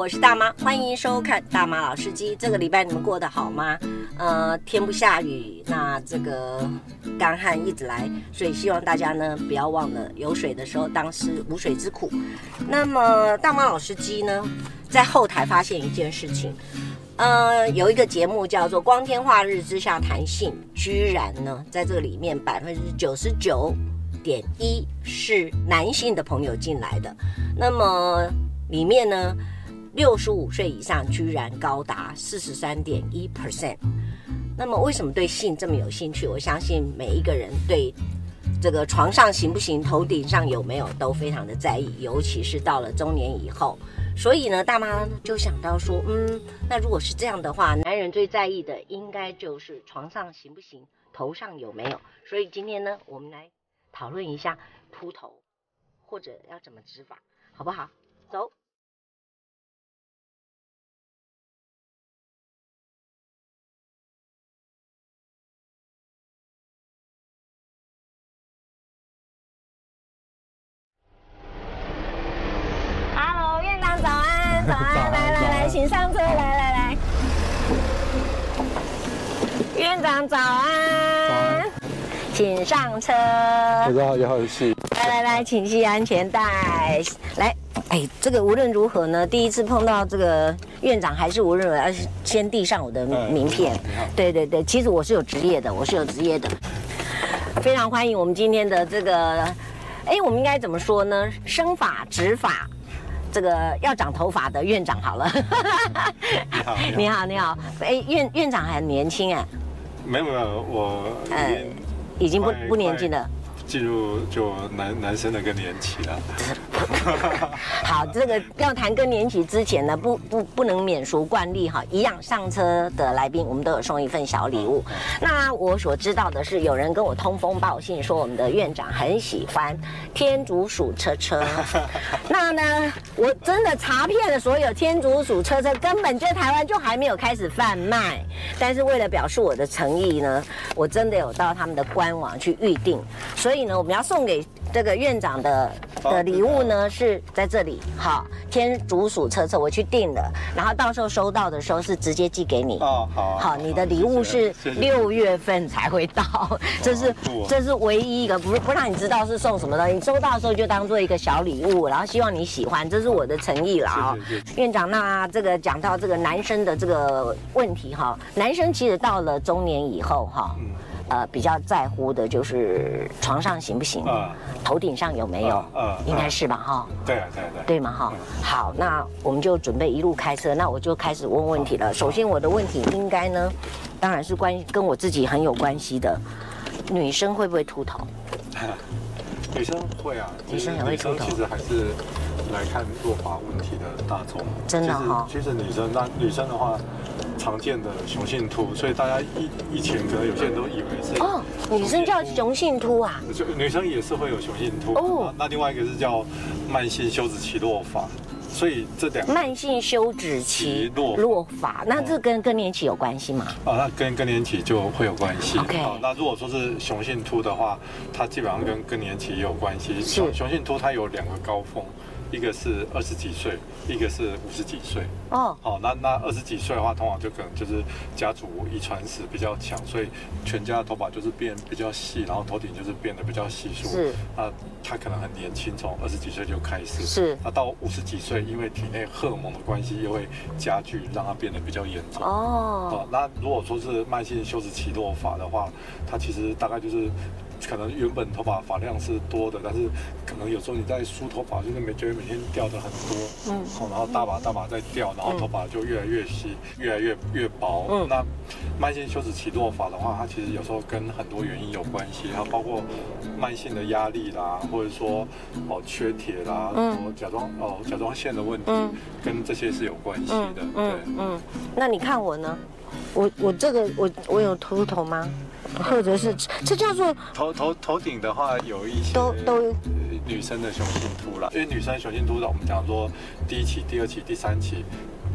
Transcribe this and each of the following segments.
我是大妈，欢迎收看大妈老司机。这个礼拜你们过得好吗？呃，天不下雨，那这个干旱一直来，所以希望大家呢不要忘了有水的时候当思无水之苦。那么大妈老司机呢，在后台发现一件事情，呃，有一个节目叫做《光天化日之下谈性》，居然呢在这里面百分之九十九点一是男性的朋友进来的，那么里面呢，六十五岁以上居然高达四十三点一 percent。那么为什么对性这么有兴趣？我相信每一个人对这个床上行不行、头顶上有没有都非常的在意，尤其是到了中年以后。所以呢，大妈就想到说，嗯，那如果是这样的话，男人最在意的应该就是床上行不行、头上有没有。所以今天呢，我们来讨论一下秃头或者要怎么治法，好不好？走。请上车，来来来，院长早安，请上车。大家好，你好，是。来来来，请系安全带。来，哎，这个无论如何呢，第一次碰到这个院长，还是无论如何要先递上我的名片。对对对，其实我是有职业的，我是有职业的。非常欢迎我们今天的这个，哎，我们应该怎么说呢？生发、植发。这个要长头发的院长好了，你好，你好，你好，哎，院院长还很年轻哎，没有没有，我呃已经不不年轻了。进入就男男生的更年期了。好，这个要谈更年期之前呢，不不不能免俗惯例哈，一样上车的来宾我们都有送一份小礼物。那我所知道的是，有人跟我通风报信说，我们的院长很喜欢天竺鼠车车。那呢，我真的查遍了所有天竺鼠车车，根本就台湾就还没有开始贩卖。但是为了表示我的诚意呢，我真的有到他们的官网去预定，所以。呢，我们要送给这个院长的的礼物呢，是在这里。好，天竺鼠车车我去订了，然后到时候收到的时候是直接寄给你。哦，好。好，你的礼物是六月份才会到，这是这是唯一一个不不让你知道是送什么东西，你收到的时候就当做一个小礼物，然后希望你喜欢，这是我的诚意了啊。院长，那这个讲到这个男生的这个问题哈，男生其实到了中年以后哈。呃，比较在乎的就是床上行不行，呃、头顶上有没有，呃呃、应该是吧，哈。对啊，对对。对嘛，哈。好，那我们就准备一路开车，那我就开始问问题了。首先，我的问题应该呢，当然是关跟我自己很有关系的，女生会不会秃头？女生会啊，女生也会秃头。其实还是来看落发问题的大众。真的哈、哦。其实女生，那女生的话。常见的雄性秃，所以大家以以前可能有些人都以为是哦，女生叫雄性秃啊，就女生也是会有雄性秃哦。那另外一个是叫慢性休止期落发，所以这两个慢性休止期落落发，那这跟更年期有关系吗？啊，那跟更年期就会有关系。OK，那如果说是雄性秃的话，它基本上跟更年期也有关系。雄雄性秃它有两个高峰。一个是二十几岁，一个是五十几岁。哦，好，那那二十几岁的话，通常就可能就是家族遗传史比较强，所以全家的头发就是变比较细，然后头顶就是变得比较稀疏。是，那他可能很年轻，从二十几岁就开始。是，那到五十几岁，因为体内荷尔蒙的关系，又会加剧，让他变得比较严重。哦，好，那如果说是慢性休止期落发的话，它其实大概就是。可能原本头发发量是多的，但是可能有时候你在梳头发，就是每觉得每天掉的很多，嗯，然后大把大把在掉，然后头发就越来越稀，越来越越薄。嗯，那慢性休止期落发的话，它其实有时候跟很多原因有关系，它包括慢性的压力啦，或者说哦缺铁啦，嗯，甲状哦甲状腺的问题，嗯，跟这些是有关系的。对，嗯，那你看我呢？我我这个我我有秃头吗？或者是这叫做头头头顶的话，有一些都都女生的雄性秃了，因为女生雄性秃的，我们讲说第一期、第二期、第三期，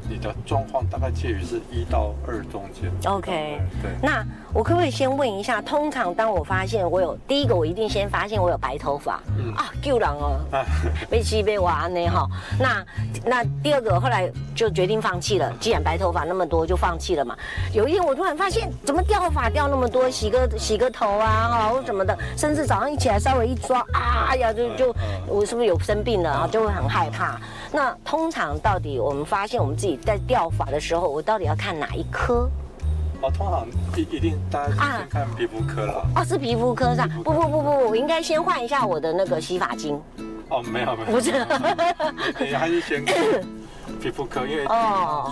你的状况大概介于是一到二中间。OK，对。那我可不可以先问一下，通常当我发现我有第一个，我一定先发现我有白头发，嗯、啊，救人哦，被气被挖呢哈。那那第二个后来就决定放弃了，既然白头发那么多，就放弃了嘛。有一天我突然发现，怎么掉发掉那么多？洗个洗个头啊，哈，或什么的，甚至早上一起来稍微一抓，啊哎呀，就就我是不是有生病了啊？就会很害怕。那通常到底我们发现我们自己在掉发的时候，我到底要看哪一科？哦，通常一一定大家先看皮肤科了。哦，是皮肤科上？不不不不，我应该先换一下我的那个洗发精。哦，没有没有，不是，你还是先看。皮肤科，因为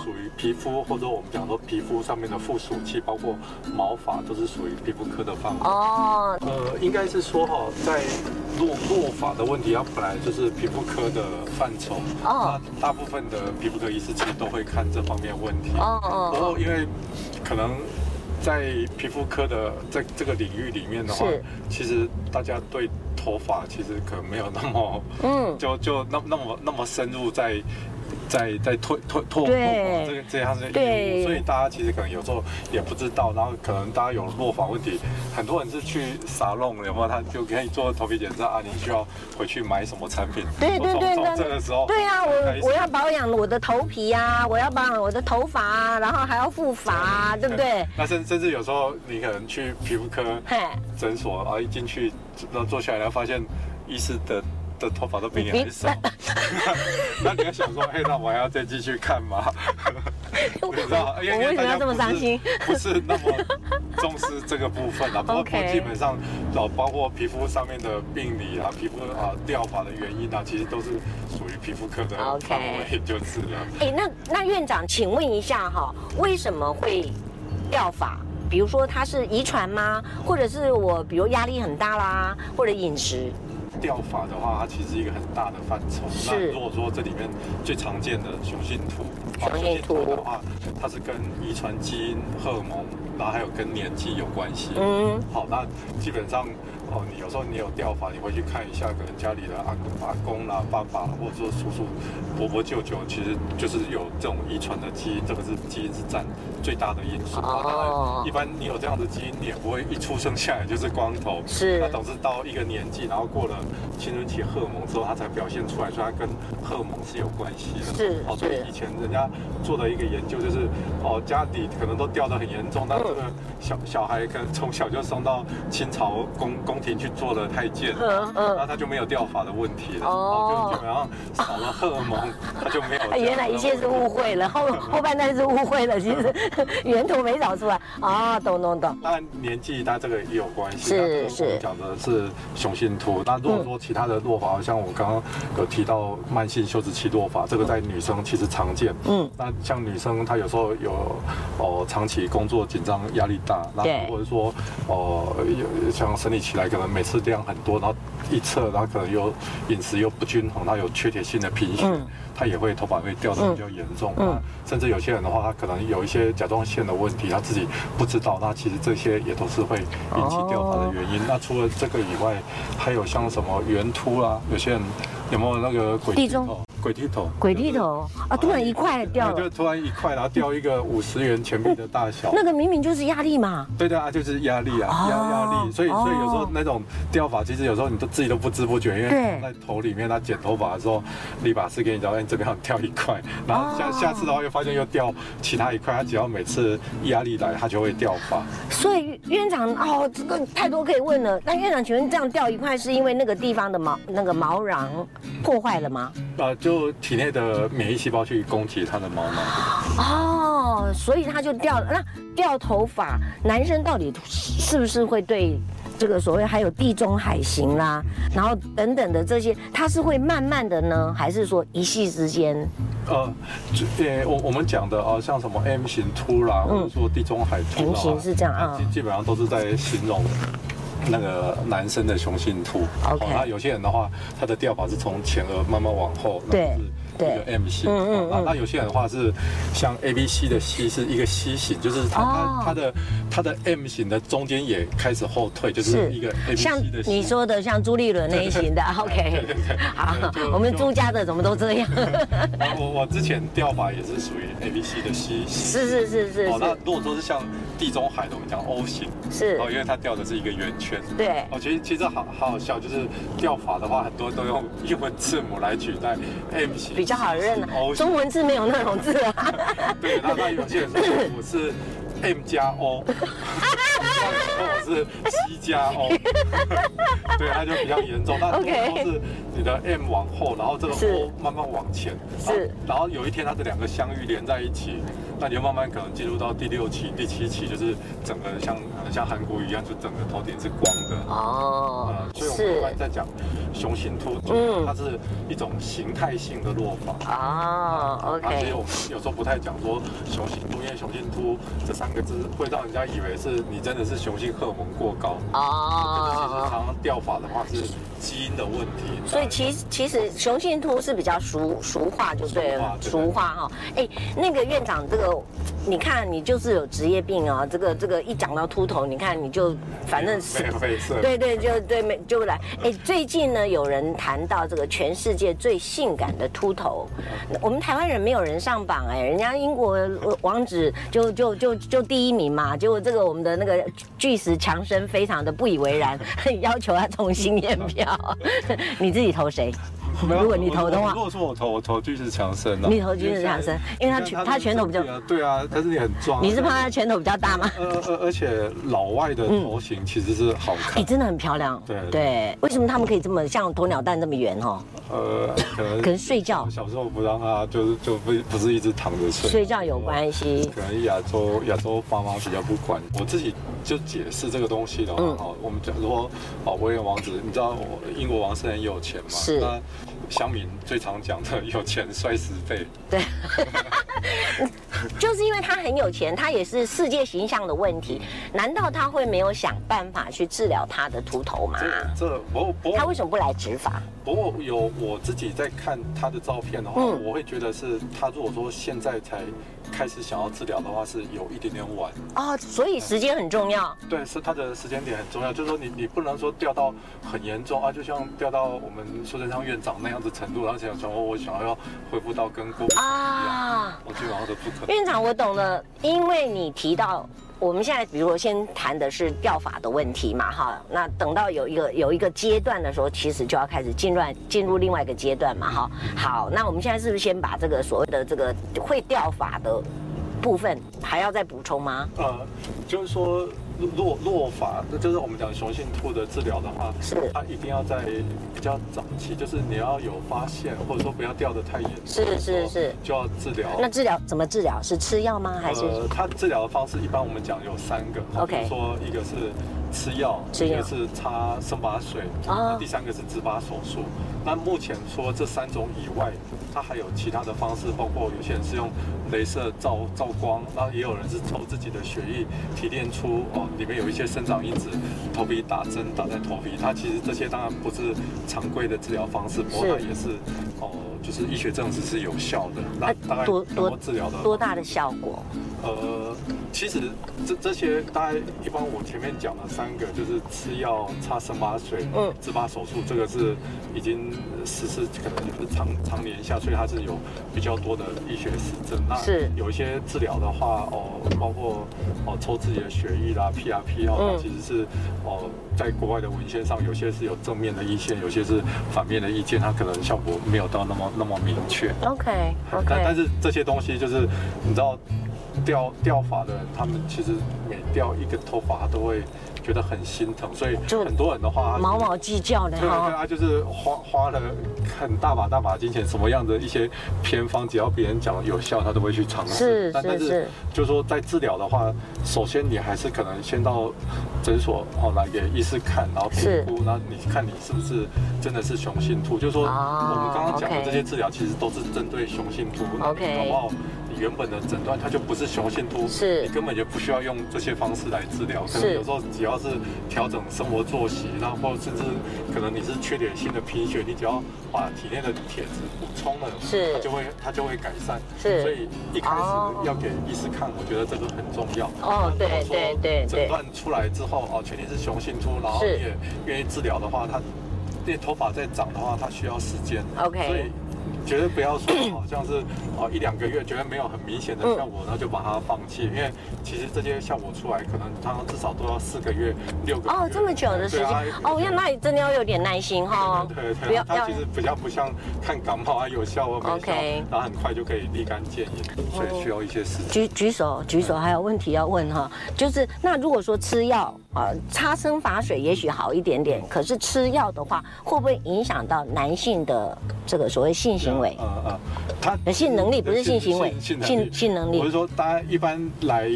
属于皮肤，或者我们讲说皮肤上面的附属器，包括毛发，都是属于皮肤科的范围。哦，呃，应该是说哈，在落落发的问题，它本来就是皮肤科的范畴。哦，那大部分的皮肤科医师其实都会看这方面问题。哦哦。不过因为可能在皮肤科的在这个领域里面的话，其实大家对头发其实可能没有那么，嗯，就就那那么那么深入在。在在推推拓对这个这样子业务，所以大家其实可能有时候也不知道，然后可能大家有落发问题，很多人是去沙龙，有没有？他就可以做头皮检查啊，你需要回去买什么产品？对对对，从这个时候，对啊，我我要保养我的头皮啊，我要保养我的头发啊，然后还要护发啊，对不对？那甚甚至有时候你可能去皮肤科诊所啊，一进去然后坐下来，然后发现医师的。的头发都比你还少，那你要想说，哎，那我还要再继续看吗？我知道，因为为什么要这么伤心？不是那么重视这个部分啊。不过基本上，老包括皮肤上面的病理啊，皮肤啊掉发的原因啊，其实都是属于皮肤科的范围，就是了。哎，那那院长，请问一下哈，为什么会掉发？比如说它是遗传吗？或者是我比如压力很大啦，或者饮食？掉法的话，它其实是一个很大的范畴。是。那如果说这里面最常见的雄性秃，雄性秃的话，它是跟遗传基因、荷尔蒙，然后还有跟年纪有关系。嗯。好，那基本上。哦，你有时候你有掉发，你回去看一下，可能家里的阿公、阿公啦、爸爸，或者说叔叔、伯伯、舅舅，其实就是有这种遗传的基因，这个是基因是占最大的因素。哦。一般你有这样的基因，你也不会一出生下来就是光头。是。那总是到一个年纪，然后过了青春期荷尔蒙之后，他才表现出来，所以它跟荷尔蒙是有关系的。是。哦，所以以前人家做的一个研究就是，哦，家底可能都掉得很严重，那这个小小孩可能从小就送到清朝宫宫。宫廷去做了太监，嗯嗯，那他就没有掉发的问题了，哦，就基本上少了荷尔蒙，他就没有。原来一切是误会了，后后半段是误会了，其实 源头没找出来啊，懂懂懂。当然年纪，它这个也有关系，是是。讲的是雄性秃，那如果说其他的落发，像我刚刚有提到慢性休止期落发，这个在女生其实常见，嗯，那像女生她有时候有哦长期工作紧张压力大，那或者说哦有像生理期来。可能每次量很多，然后一测，然后可能又饮食又不均衡，他有缺铁性的贫血，他也会头发会掉的比较严重。嗯，甚至有些人的话，他可能有一些甲状腺的问题，他自己不知道。那其实这些也都是会引起掉发的原因。那除了这个以外，还有像什么圆秃啊，有些人有没有那个鬼地中？鬼剃头，鬼剃头啊！突然一块掉了，就突然一块，然后掉一个五十元钱币的大小。那个明明就是压力嘛。对的啊，就是压力啊，压压力。所以所以有时候那种掉发，其实有时候你都自己都不知不觉，因为在头里面，他剪头发的时候，理发师给你讲，你这边要掉一块，然后下下次的话又发现又掉其他一块，他只要每次压力来，他就会掉发。所以院长哦，这个太多可以问了。那院长，请问这样掉一块，是因为那个地方的毛那个毛囊破坏了吗？啊，就。就体内的免疫细胞去攻击它的毛囊哦，所以它就掉了。那掉头发，男生到底是不是会对这个所谓还有地中海型啦，然后等等的这些，它是会慢慢的呢，还是说一夕之间？呃，呃，我我们讲的啊，像什么 M 型秃啦，或者说地中海秃，M 型是这样啊，基基本上都是在形容。那个男生的雄性秃，那有些人的话，他的掉法是从前额慢慢往后，对，一个 M 型。嗯嗯，嗯。那有些人的话是像 A B C 的 C 是一个 C 型，就是它它它的它的 M 型的中间也开始后退，就是一个 A B C 的。像你说的像朱立伦那一型的，OK。好，我们朱家的怎么都这样？我我之前钓法也是属于 A B C 的 C 型。是是是是。哦，那如果说是像地中海的，我们讲 O 型。是。哦，因为它钓的是一个圆圈。对。哦，其实其实好好好笑，就是钓法的话，很多都用英文字母来取代 M 型。比较好认啊。中文字没有那种字啊。对，那那有些人说我是 M 加 O。或者是西加 O，对，它就比较严重。那如果是你的 M 往后，然后这个 O 慢慢往前，是，然后有一天它的两个相遇连在一起，那你就慢慢可能进入到第六期、第七期，就是整个像像韩国一样，就整个头顶是光的哦。所以我们一般在讲雄性秃，嗯，它是一种形态性的落法啊。OK，而且我们有时候不太讲说雄性秃，因为雄性秃这三个字会让人家以为是你真的是雄性荷尔蒙过高哦。其实常常钓法的话是基因的问题。所以其实其实雄性秃是比较俗俗话就对了，俗化哈。哎，那个院长这个，你看你就是有职业病啊。这个这个一讲到秃头，你看你就反正 是对对就对没就来。哎，最近呢有人谈到这个全世界最性感的秃头，我们台湾人没有人上榜哎，人家英国王子就就就就第一名嘛。结果这个我们的那个巨石强森非常的不以为然，要求他重新验票。你自己投谁？如果你投的话，如果说我投，我投巨石强森了。你投巨石强森，因为他拳他拳头比较对啊，但是你很壮。你是怕他拳头比较大吗？呃呃，而且老外的头型其实是好看，你真的很漂亮。对对，为什么他们可以这么像鸵鸟蛋这么圆哈？呃，可能可能睡觉。小时候不让他就是就不不是一直躺着睡。睡觉有关系。可能亚洲亚洲爸妈比较不管。我自己就解释这个东西的话，哦，我们讲说哦，威廉王子，你知道英国王室很有钱嘛？是。乡民最常讲的有钱摔十倍，对，就是因为他很有钱，他也是世界形象的问题。难道他会没有想办法去治疗他的秃头吗？这不不，他为什么不来植发？不过有我自己在看他的照片的话，嗯、我会觉得是他如果说现在才开始想要治疗的话，是有一点点晚啊。所以时间很重要。对，是他的时间点很重要。就是说你你不能说掉到很严重啊，就像掉到我们苏贞昌院长那样子程度，然后想说我想要恢复到跟过啊，我基本上都不可能。院长，我懂了，因为你提到。我们现在，比如说先谈的是钓法的问题嘛，哈，那等到有一个有一个阶段的时候，其实就要开始进入进入另外一个阶段嘛，哈。好，那我们现在是不是先把这个所谓的这个会钓法的部分还要再补充吗？啊，就是说。落落法，那就是我们讲雄性兔的治疗的话，是它一定要在比较早期，就是你要有发现，或者说不要掉得太严重，是是是，就要治疗。那治疗怎么治疗？是吃药吗？还是？呃，它治疗的方式一般我们讲有三个，OK，说一个是吃药，一个是擦生发水，啊，第三个是植发手术。那目前说这三种以外，它还有其他的方式，包括有些人是用镭射照照光，然后也有人是抽自己的血液提炼出哦，里面有一些生长因子，头皮打针打在头皮，它其实这些当然不是常规的治疗方式，不过它也是哦，就是医学证实是有效的。那大概多多治疗的多大的效果？呃，其实这这些大概一般我前面讲的三个，就是吃药、擦生麻水、嗯，植发手术，这个是已经实施可能就是常常年下，所以它是有比较多的医学实证。那是有一些治疗的话，哦，包括哦抽自己的血液啦、PRP 哦，它其实是哦在国外的文献上，有些是有正面的意见，有些是反面的意见，它可能效果没有到那么那么明确。OK OK，但但是这些东西就是你知道。钓钓法的人，他们其实每掉一根头发，他都会觉得很心疼，所以很多人的话，毛毛计较的，对对，他就是花花了很大把大把金钱，什么样的一些偏方，只要别人讲有效，他都会去尝试。是但但是，就是说在治疗的话，首先你还是可能先到诊所哦来给医师看，然后评估，然后你看你是不是真的是雄性秃。就是说我们刚刚讲的这些治疗，其实都是针对雄性秃，那你好不好？你原本的诊断它就不是雄性秃，是，你根本就不需要用这些方式来治疗。可能有时候只要是调整生活作息，然后甚至可能你是缺铁性的贫血，你只要把体内的铁质补充了，是，它就会它就会改善。是，所以一开始要给医师看，我觉得这个很重要。哦，对对对对。诊断出来之后，哦，确定是雄性秃，然后你也愿意治疗的话，它那头发在长的话，它需要时间。OK。所以。绝对不要说好像是哦一两个月觉得没有很明显的效果，然后就把它放弃，因为其实这些效果出来，可能它至少都要四个月、六个月哦，这么久的时间。哦，那那你真的要有点耐心哈。对对对，它其实比较不像看感冒啊，有效啊没效，然后很快就可以立竿见影，所以需要一些时间。举举手举手，还有问题要问哈，就是那如果说吃药啊，擦生发水也许好一点点，可是吃药的话，会不会影响到男性的这个所谓性行啊啊，他性能力不是性行为，性性性能力。我是说，大家一般来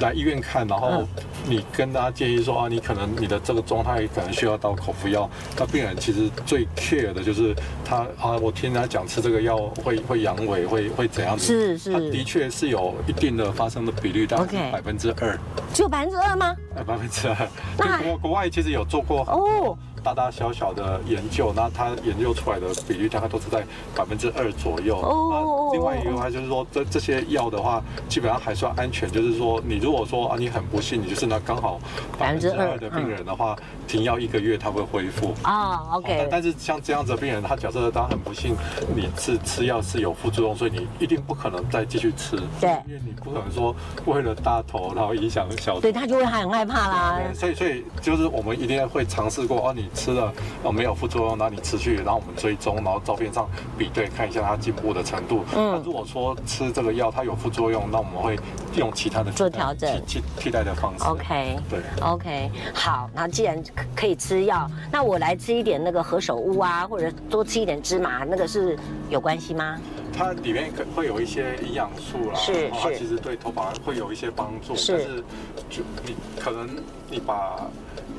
来医院看，然后你跟大家建议说啊，你可能你的这个状态可能需要到口服药。那病人其实最 care 的就是他啊，我听他讲吃这个药会会阳痿，会会怎样子？是是，他的确是有一定的发生的比率，大概百分之二。只有百分之二吗？百分之二。那国国外其实有做过哦。大大小小的研究，那他研究出来的比率大概都是在百分之二左右。哦。另外一个话就是说，这这些药的话，基本上还算安全。就是说，你如果说啊，你很不幸，你就是那刚好百分之二的病人的话，停药一个月他会恢复。啊，OK。但是像这样子的病人，他假设他很不幸，你是吃药是有副作用，所以你一定不可能再继续吃。对。因为你不可能说为了大头，然后影响小头。对，他就会很害怕啦。所以，所以就是我们一定会尝试过哦，你。吃了哦，没有副作用，那你吃去，然后我们追踪，然后照片上比对，看一下它进步的程度。嗯，那如果说吃这个药它有副作用，那我们会用其他的做调整，替替替代的方式。OK，对，OK，好，那既然可以吃药，那我来吃一点那个何首乌啊，或者多吃一点芝麻，那个是有关系吗？它里面可会有一些营养素啦，是是，它其实对头发会有一些帮助，是，但是就你可能你把。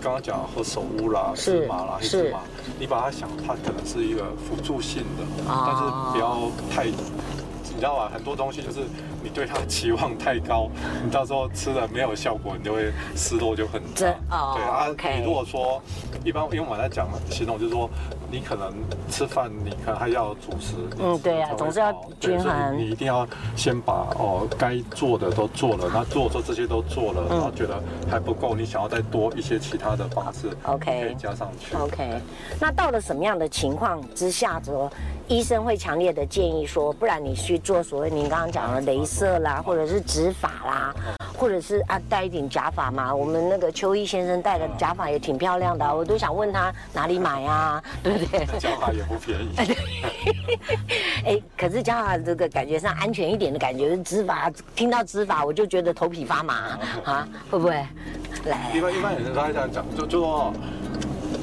刚刚讲的何首乌啦、芝麻啦、黑芝麻，你把它想，它可能是一个辅助性的，但是不要太，你知道吧？很多东西就是你对它的期望太高，你到时候吃了没有效果，你就会失落就很大。对啊，你如果说一般，因为我在讲形容就是说。你可能吃饭，你可能还要主食。嗯，对呀、啊，总是要均衡。你一定要先把哦该做的都做了，那做做这些都做了，嗯、然后觉得还不够，你想要再多一些其他的方式，OK，可以加上去。OK，那到了什么样的情况之下，说医生会强烈的建议说，不然你去做所谓您刚刚讲的镭射啦，或者是植发啦。或者是啊，戴一顶假发嘛。我们那个邱毅先生戴的假发也挺漂亮的，我都想问他哪里买啊，对不对？假发也不便宜。哎，可是假发这个感觉上安全一点的感觉，植发听到植发我就觉得头皮发麻啊，会不会？来，一般一般人都会这样讲，就就说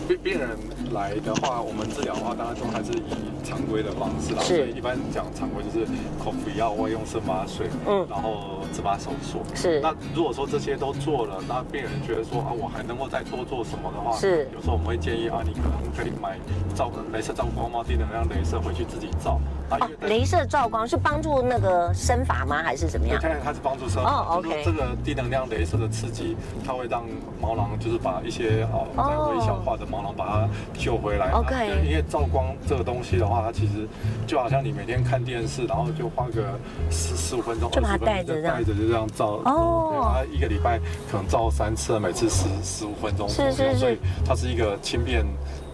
病病人来的话，我们治疗的话，当然都还是以常规的方式啦。是。所以一般讲常规就是口服药，或用生麻水，嗯，然后。植发手术是。那如果说这些都做了，那病人觉得说啊，我还能够再多做什么的话，是。有时候我们会建议啊，你可能可以买照镭射照光吗？低能量镭射回去自己照。啊，镭射照光是帮助那个生发吗？还是怎么样？现在它是帮助生发。哦，OK。这个低能量镭射的刺激，它会让毛囊就是把一些哦在微小化的毛囊把它救回来。OK。因为照光这个东西的话，它其实就好像你每天看电视，然后就花个十十五分钟，就把它带着这样。就这样照哦，他一个礼拜可能照三次，每次十十五分钟左右，是是是，所以它是一个轻便，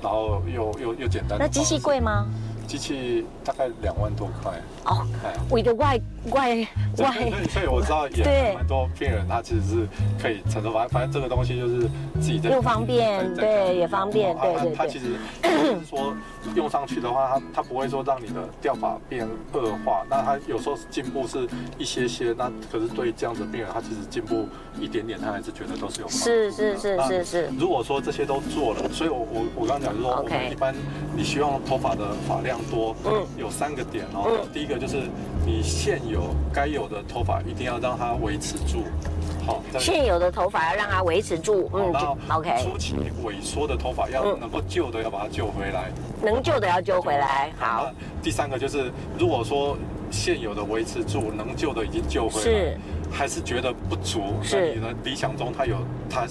然后又又又简单。那机器贵吗？机器大概两万多块哦，我的外外外，所以我知道也蛮多病人他其实是可以承受，反正反正这个东西就是自己在又方便，对也方便，对对。他其实是说用上去的话，他他不会说让你的掉发变恶化，那他有时候进步是一些些，那可是对于这样子的病人，他其实进步一点点，他还是觉得都是有。是是是是是。如果说这些都做了，所以我我我刚刚讲就是说，我们一般你希望头发的发量。多，嗯，有三个点哦。嗯、第一个就是你现有该有的头发一定要让它维持住，好。现有的头发要让它维持住，嗯，然后 OK。初期萎缩的头发要能够救的要把它救回来，能救的要救回来，好。第三个就是如果说现有的维持住，能救的已经救回来，是还是觉得不足？是那你呢？理想中他有他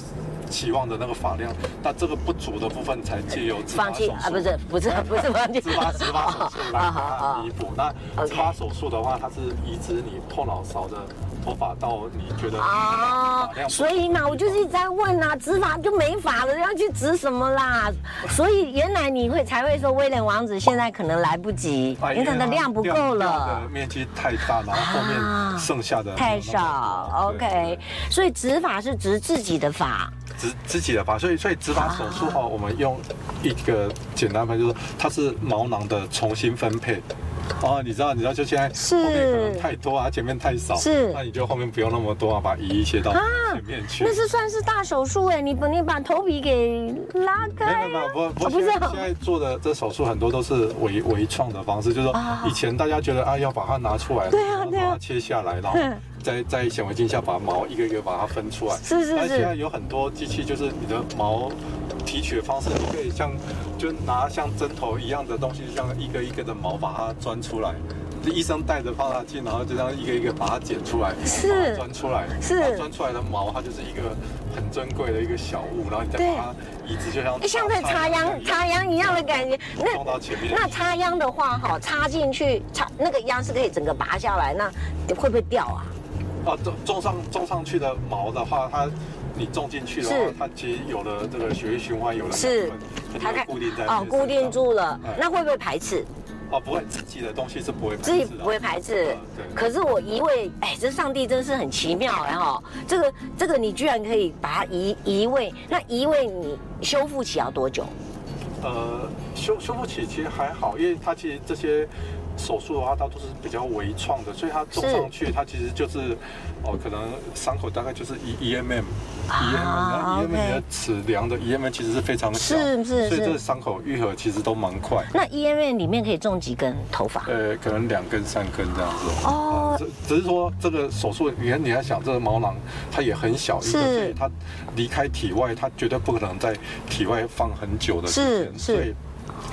期望的那个发量，那这个不足的部分才借由植发手术啊，不是不是不是放弃植发植发手术来 弥补。那植发手术的话，它是移植你后脑勺的。头发到你觉得啊，所以嘛，我就是一直在问啊，植发就没法了，要去植什么啦？所以原来你会才会说威廉王子现在可能来不及，因为它的量不够了，面积太大，然后后面剩下的太少。OK，所以植发是植自己的发，植自己的发，所以所以植发手术哦，我们用一个简单分就是它是毛囊的重新分配。哦，你知道，你知道，就现在后面可能太多啊，前面太少，是，那你就后面不用那么多啊，把移一些到前面去。那是算是大手术哎，你把你把头皮给拉开。没有没有，不不，不是现在做的这手术很多都是微微创的方式，就是说以前大家觉得啊要把它拿出来，对啊对啊，把它切下来，然后在在显微镜下把毛一个一个把它分出来。是是是。而现在有很多机器，就是你的毛提取的方式，你可以像。就拿像针头一样的东西，像一个一个的毛把它钻出来，这医生带着放大镜，然后就这样一个一个把它剪出来，是钻出来，是钻出来的毛，它就是一个很珍贵的一个小物，然后你再把它移植，就像像在插秧插秧一样的感觉。那到前面，那插秧的话，哈，插进去插那个秧是可以整个拔下来，那会不会掉啊？啊，种种上种上去的毛的话，它。你种进去的话，它其实有了这个血液循环，有了是，它固定在哦，固定住了，那会不会排斥？哦，不会，自己的东西是不会排斥，自己不会排斥。对。可是我移位，哎，这上帝真是很奇妙，然后这个这个你居然可以把它移移位，那移位你修复期要多久？呃，修修复期其实还好，因为它其实这些。手术的话，它都是比较微创的，所以它种上去，它其实就是哦，可能伤口大概就是一 E M M，E M M，E M M 的尺量的 E M M 其实是非常小，是是，所以这个伤口愈合其实都蛮快。那 E M M 里面可以种几根头发？呃，可能两根三根这样子。哦，只只是说这个手术，你看你要想这个毛囊它也很小，是，所以它离开体外，它绝对不可能在体外放很久的时间，所以。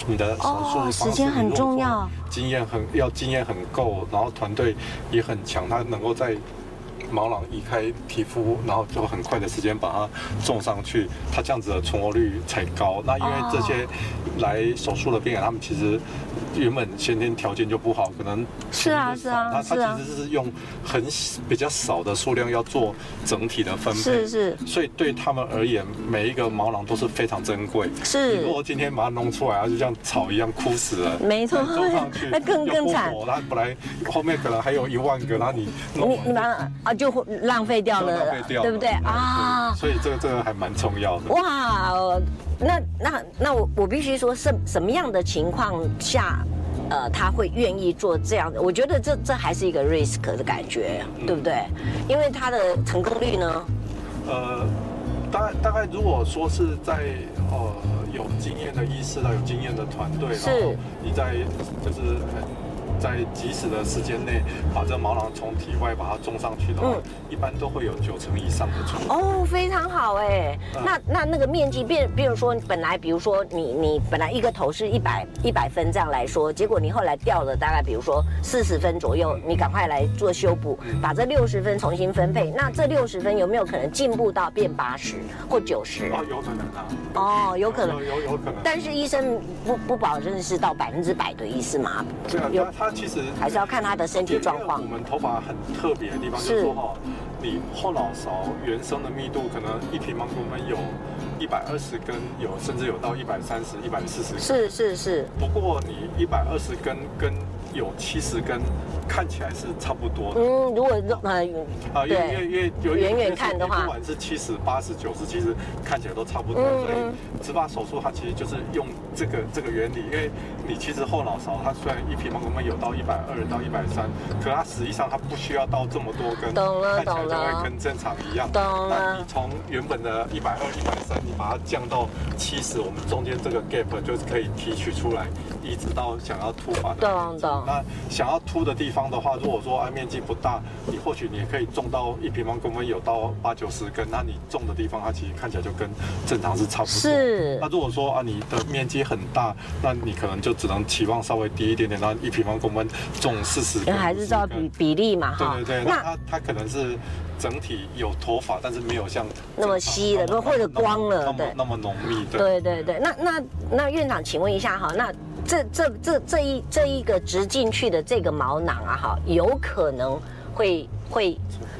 你的手术时间很重要，经验很要经验很够，然后团队也很强，他能够在毛囊移开皮肤，然后就很快的时间把它种上去，它这样子的存活率才高。那因为这些来手术的病人，他们其实。原本先天条件就不好，可能是啊是啊，他他其实是用很比较少的数量要做整体的分配，是是，所以对他们而言，每一个毛囊都是非常珍贵。是，你如果今天把它弄出来，它就像草一样枯死了，没错，种上去那更更惨。它本来后面可能还有一万个，然后你你你把它啊。就浪费掉了，浪费掉，对不对啊？所以这个这个还蛮重要的。哇。那那那我我必须说，什什么样的情况下，呃，他会愿意做这样的？我觉得这这还是一个 risk 的感觉，嗯、对不对？因为他的成功率呢？呃，大概大概如果说是在呃有经验的医师啦，有经验的团队，是然后你在就是。在及时的时间内把这毛囊从体外把它种上去的话，嗯、一般都会有九成以上的存活。哦，非常好哎。嗯、那那那个面积变，比如说本来，比如说你你本来一个头是一百一百分这样来说，结果你后来掉了大概比如说四十分左右，你赶快来做修补，嗯、把这六十分重新分配。那这六十分有没有可能进步到变八十或九十？哦，有可能啊。哦，有可能，有有，有可能。但是医生不不保证是到百分之百的意思吗？对啊，有他。其实还是要看他的身体状况。我们头发很特别的地方就是说哈，你后脑勺原生的密度可能一平方公分有一百二十根，有甚至有到一百三十、一百四十根。是是是。不过你一百二十根跟有七十根看起来是差不多的。嗯，如果呃啊，因为因为有远远看的话，不管是七十、八十、九十，其实看起来都差不多。所以植发手术它其实就是用这个这个原理，因为你其实后脑勺它虽然一平方公分有到一百二到一百三，可它实际上它不需要到这么多根，懂了懂了，看起来就会跟正常一样。懂了。那你从原本的一百二、一百三，你把它降到七十，我们中间这个 gap 就是可以提取出来。移植到想要凸发的。那想要凸的地方的话，如果说啊面积不大，你或许你也可以种到一平方公分有到八九十根，那你种的地方它其实看起来就跟正常是差不多。是。那如果说啊你的面积很大，那你可能就只能期望稍微低一点点，那一平方公分种四十根。还是照比比例嘛哈。对对对。那它它可能是。整体有脱发，但是没有像那么稀了，不，或者光了，对，那么浓密的。对对对，那那那院长，请问一下哈，那这这这这一这一个植进去的这个毛囊啊哈，有可能会会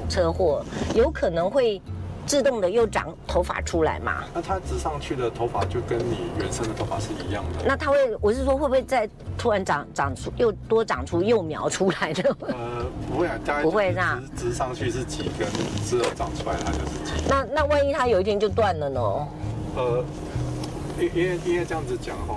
车祸，有可能会。自动的又长头发出来嘛？那它植上去的头发就跟你原生的头发是一样的。那它会，我是说会不会再突然长长出又多长出幼苗出来的？呃，不会啊，大概不会这样。植上去是几根，之后长出来它就是几根。那那万一它有一天就断了呢？呃。因因为因为这样子讲哈，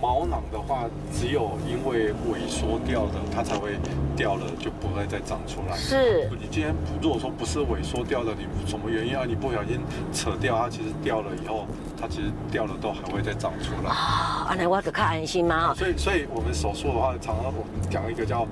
毛毛囊的话，只有因为萎缩掉的，它才会掉了，就不会再长出来。是。你今天如果说不是萎缩掉的，你什么原因啊？你不小心扯掉它，其实掉了以后，它其实掉了都还会再长出来。啊，那我可看安心吗？所以所以我们手术的话，常常我们讲一个叫。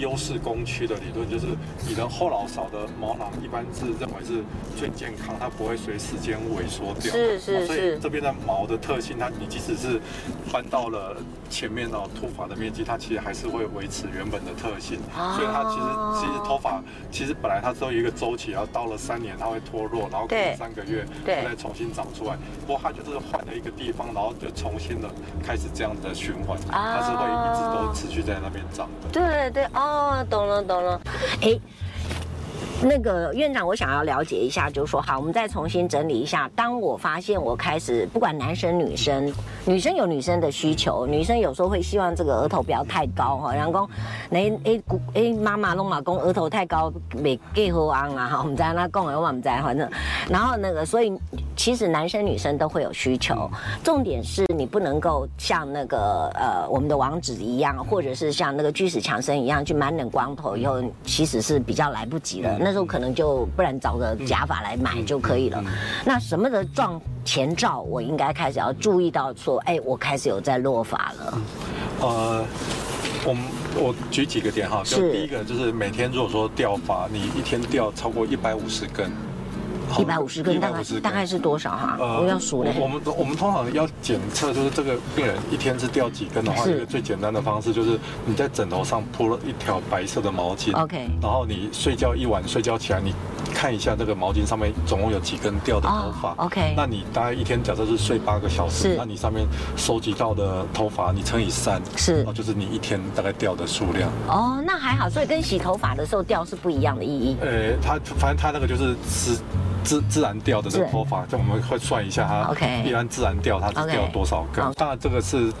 优势工区的理论就是，你的后脑勺的毛囊一般是认为是最健康，它不会随时间萎缩掉。是是是。所以这边的毛的特性，它你即使是翻到了前面哦，秃发的面积，它其实还是会维持原本的特性。所以它其实其实头发其实本来它只有一个周期，然后到了三年它会脱落，然后过三个月它再重新长出来。不过它就是换了一个地方，然后就重新的开始这样的循环，它是会一直都持续在那边长的。对对哦。哦，懂了懂了，哎，那个院长，我想要了解一下，就是说，好，我们再重新整理一下。当我发现我开始，不管男生女生，女生有女生的需求，女生有时候会希望这个额头不要太高哈，然后那哎哎妈妈龙马公额头太高没给好安啊哈，我们在那供我们在反正，然后那个所以。其实男生女生都会有需求，重点是你不能够像那个呃我们的王子一样，或者是像那个巨石强森一样去满脸光头，以后其实是比较来不及了。那时候可能就不然找个假发来买就可以了。那什么的状前兆，我应该开始要注意到说，哎，我开始有在落发了。呃，我们我举几个点哈，就第一个就是每天如果说掉发，你一天掉超过一百五十根。一百五十根大概大概是多少哈？呃，我要数嘞。我们我们通常要检测，就是这个病人一天是掉几根的话，一个最简单的方式就是你在枕头上铺了一条白色的毛巾，OK，然后你睡觉一晚睡觉起来，你看一下这个毛巾上面总共有几根掉的头发，OK，那你大概一天假设是睡八个小时，那你上面收集到的头发你乘以三，是，哦就是你一天大概掉的数量。哦，那还好，所以跟洗头发的时候掉是不一样的意义。呃，它反正它那个就是是。自自然掉的这个头发，就我们会算一下它，一般自然掉它是掉多少根。当然这个是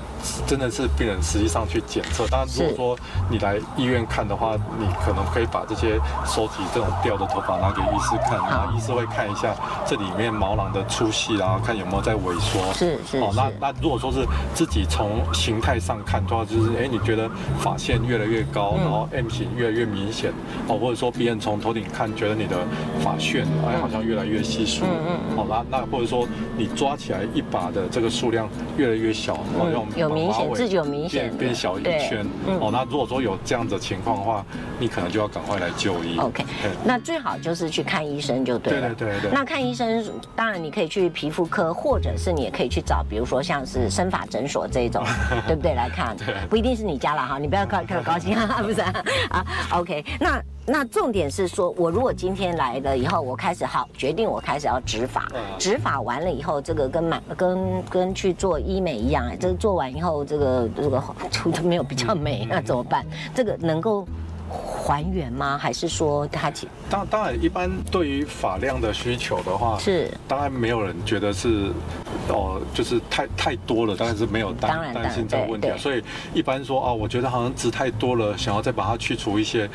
真的是病人实际上去检测。当然如果说你来医院看的话，你可能可以把这些收集这种掉的头发拿给医师看，然后医师会看一下这里面毛囊的粗细，然后看有没有在萎缩。是是。哦，那那如果说是自己从形态上看的话，就是哎你觉得发线越来越高，然后 M 型越来越明显，哦，或者说别人从头顶看觉得你的发旋哎好像越来越稀疏，嗯嗯，好，吧那或者说你抓起来一把的这个数量越来越小，哦，用有明显自己有明显变小一圈，哦，那如果说有这样的情况的话，你可能就要赶快来就医。OK，那最好就是去看医生就对了。对对对。那看医生，当然你可以去皮肤科，或者是你也可以去找，比如说像是生发诊所这种，对不对？来看，不一定是你家了哈，你不要看看高兴哈，不是啊？OK，那。那重点是说，我如果今天来了以后，我开始好决定，我开始要植发。植发完了以后，这个跟满跟跟去做医美一样，哎，这个做完以后，这个这个就没有比较美，那怎么办？这个能够还原吗？还是说它？当当然，一般对于发量的需求的话，是当然没有人觉得是哦，就是太太多了，当然是没有担担心这个问题。所以一般说啊，我觉得好像植太多了，想要再把它去除一些。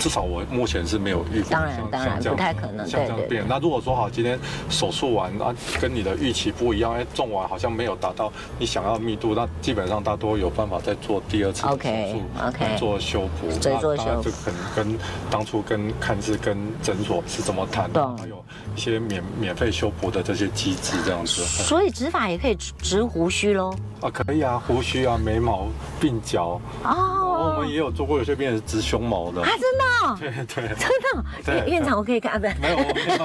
至少我目前是没有遇过，当然当然不太可能，像这样变。那如果说好，今天手术完啊，跟你的预期不一样，哎，种完好像没有达到你想要的密度，那基本上大多有办法再做第二次手术，OK，做修补。再做修补，那就可能跟当初跟看是跟诊所是怎么谈的，还有一些免免费修补的这些机制这样子。所以植发也可以植胡须喽。啊，可以啊，胡须啊，眉毛、鬓角哦，我们也有做过，有些病人是植胸毛的啊，真的，对对，真的，院长我可以看，不，没有，没有。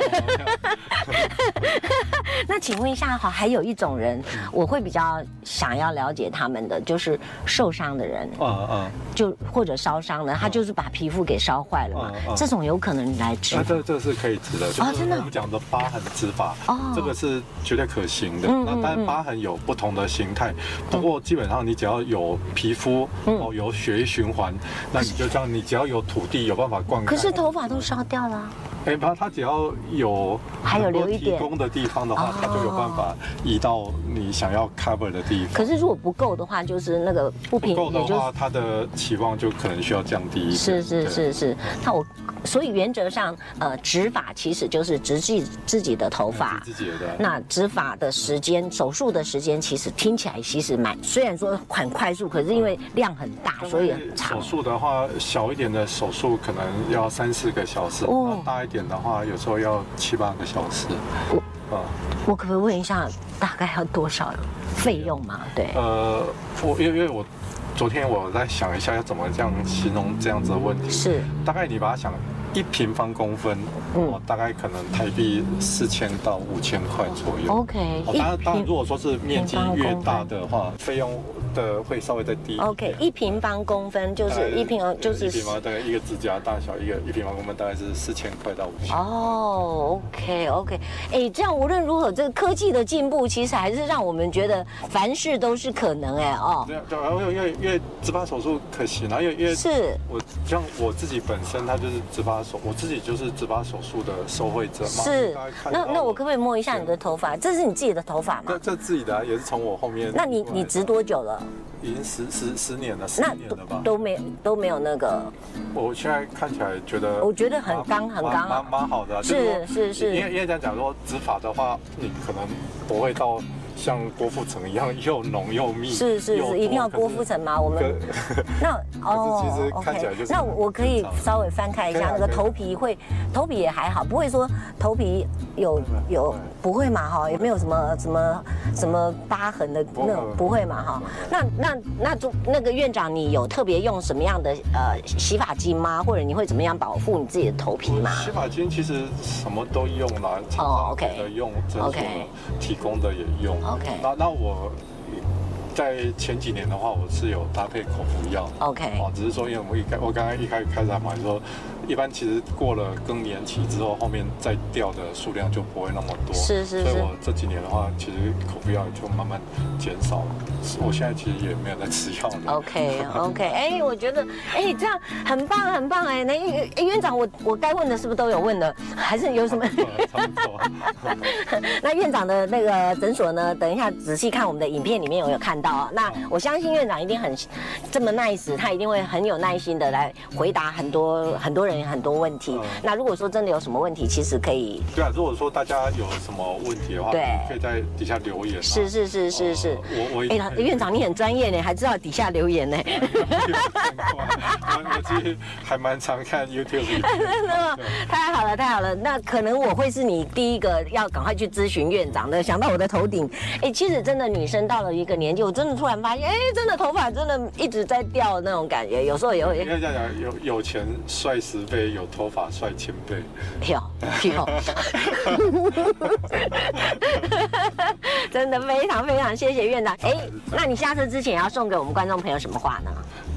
那请问一下哈，还有一种人，我会比较想要了解他们的，就是受伤的人，嗯嗯，就或者烧伤了，他就是把皮肤给烧坏了嘛，这种有可能来植，这这是可以植的，哦，真的，我们讲的疤痕植法，哦，这个是绝对可行的，那但是疤痕有不同的形态。不过基本上你只要有皮肤，哦，有血液循环，那你就这样，你只要有土地，有办法灌溉。可是头发都烧掉了。哎，它它只要有还有留一点提供的地方的话，它就有办法移到你想要 cover 的地方。可是如果不够的话，就是那个不平，不够的话，它的期望就可能需要降低。是是是是，那我。所以原则上，呃，植发其实就是植自自己的头发。自己的。那植发的时间，手术的时间，其实听起来其实蛮，虽然说很快速，可是因为量很大，所以很长。手术的话，小一点的手术可能要三四个小时，哦，大一点的话，有时候要七八个小时。我，啊，我可不可以问一下，大概要多少费用吗？对。呃，我因为因为我昨天我在想一下要怎么这样形容这样子的问题，是大概你把它想。一平方公分，哦，大概可能台币四千到五千块左右。OK，当然，当然，如果说是面积越大的话，费用的会稍微再低。OK，一平方公分就是一平方就是一平方大概一个指甲大小，一个一平方公分大概是四千块到五千。哦，OK OK，哎，这样无论如何，这个科技的进步其实还是让我们觉得凡事都是可能哎哦。对对，然后因为因为植发手术可行，然后因为因为是我像我自己本身，他就是植发手。我自己就是植发手术的受惠者嘛。是，那那我可不可以摸一下你的头发？这是你自己的头发吗？这这自己的，也是从我后面。那你你植多久了？已经十十十年了，十年了吧？都没都没有那个。我现在看起来觉得，我觉得很刚很刚，蛮蛮好的。是是是，因为因为这样讲说执法的话，你可能不会到。像郭富城一样又浓又密，是是是，一定要郭富城吗？我们那哦。那我可以稍微翻开一下，那个头皮会，头皮也还好，不会说头皮有有不会嘛哈？也没有什么什么什么疤痕的那种，不会嘛哈？那那那就那个院长，你有特别用什么样的呃洗发精吗？或者你会怎么样保护你自己的头皮吗？洗发精其实什么都用啦，哦，OK，用诊所提供的也用。OK，那那我在前几年的话，我是有搭配口服药。OK，哦，只是说因为我一开我刚刚一开始开始还蛮，说。一般其实过了更年期之后，后面再掉的数量就不会那么多。是是是。所以我这几年的话，其实口服药就慢慢减少了。我现在其实也没有在吃药了。OK OK，哎，我觉得哎这样很棒很棒哎。那哎院长，我我该问的是不是都有问的？还是有什么？那院长的那个诊所呢？等一下仔细看我们的影片里面有没有看到啊。那我相信院长一定很这么 nice，他一定会很有耐心的来回答很多很多人。很多问题，那如果说真的有什么问题，其实可以。对啊，如果说大家有什么问题的话，对，可以在底下留言。是是是是是。我我哎，院长你很专业呢，还知道底下留言呢。我其实还蛮常看 YouTube。真的，太好了太好了，那可能我会是你第一个要赶快去咨询院长的。想到我的头顶，哎，其实真的女生到了一个年纪，我真的突然发现，哎，真的头发真的一直在掉那种感觉，有时候也会。应该这样讲，有有钱帅死。倍有头发帅前辈，跳跳，真的非常非常谢谢院长。哎，那你下车之前要送给我们观众朋友什么话呢？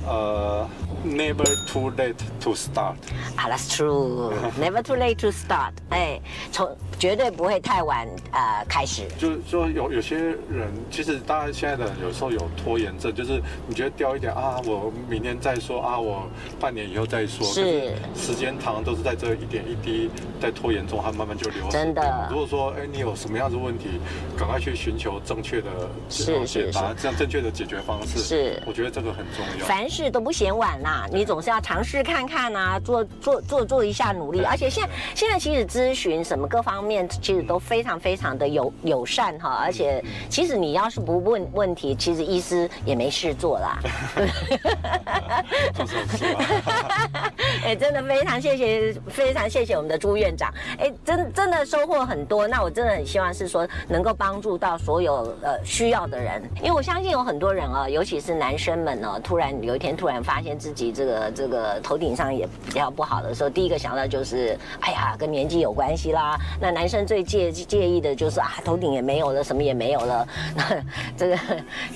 呃。Never too late to start. 啊，That's true. Never too late to start. 哎，从绝对不会太晚呃开始。就是说有有些人，其实大家现在的人有时候有拖延症，就是你觉得掉一点啊，我明天再说啊，我半年以后再说。是。时间长都是在这一点一滴在拖延中，它慢慢就流失。真的。如果说哎，你有什么样子问题，赶快去寻求正确的解答，这样正确的解决方式。是。我觉得这个很重要。凡事都不嫌晚啦。嘛，你总是要尝试看看啊，做做做做一下努力。而且现在现在其实咨询什么各方面其实都非常非常的友友善哈，而且其实你要是不问问题，其实医师也没事做啦。哎，真的非常谢谢，非常谢谢我们的朱院长。哎，真真的收获很多。那我真的很希望是说能够帮助到所有呃需要的人，因为我相信有很多人啊，尤其是男生们呢，突然有一天突然发现自己这个这个头顶上也比较不好的时候，第一个想到就是，哎呀，跟年纪有关系啦。那男生最介介意的就是啊，头顶也没有了，什么也没有了，那这个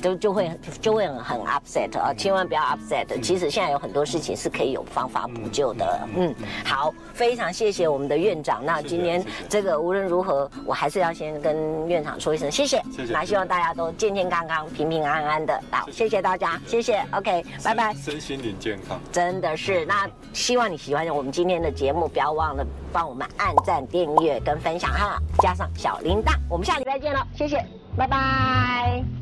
就就会 就会很 upset 啊，千万不要 upset。其实现在有很多事情是可以有方法补救的。嗯，好，非常谢谢我们的院长。那今天这个无论如何，我还是要先跟院长说一声谢谢。谢谢。那希望大家都健健康康、平平安安的。好，谢谢大家，谢谢。OK，拜拜。身心灵健真的是。那希望你喜欢我们今天的节目，不要忘了帮我们按赞、订阅跟分享哈，加上小铃铛。我们下礼拜见了，谢谢，拜拜。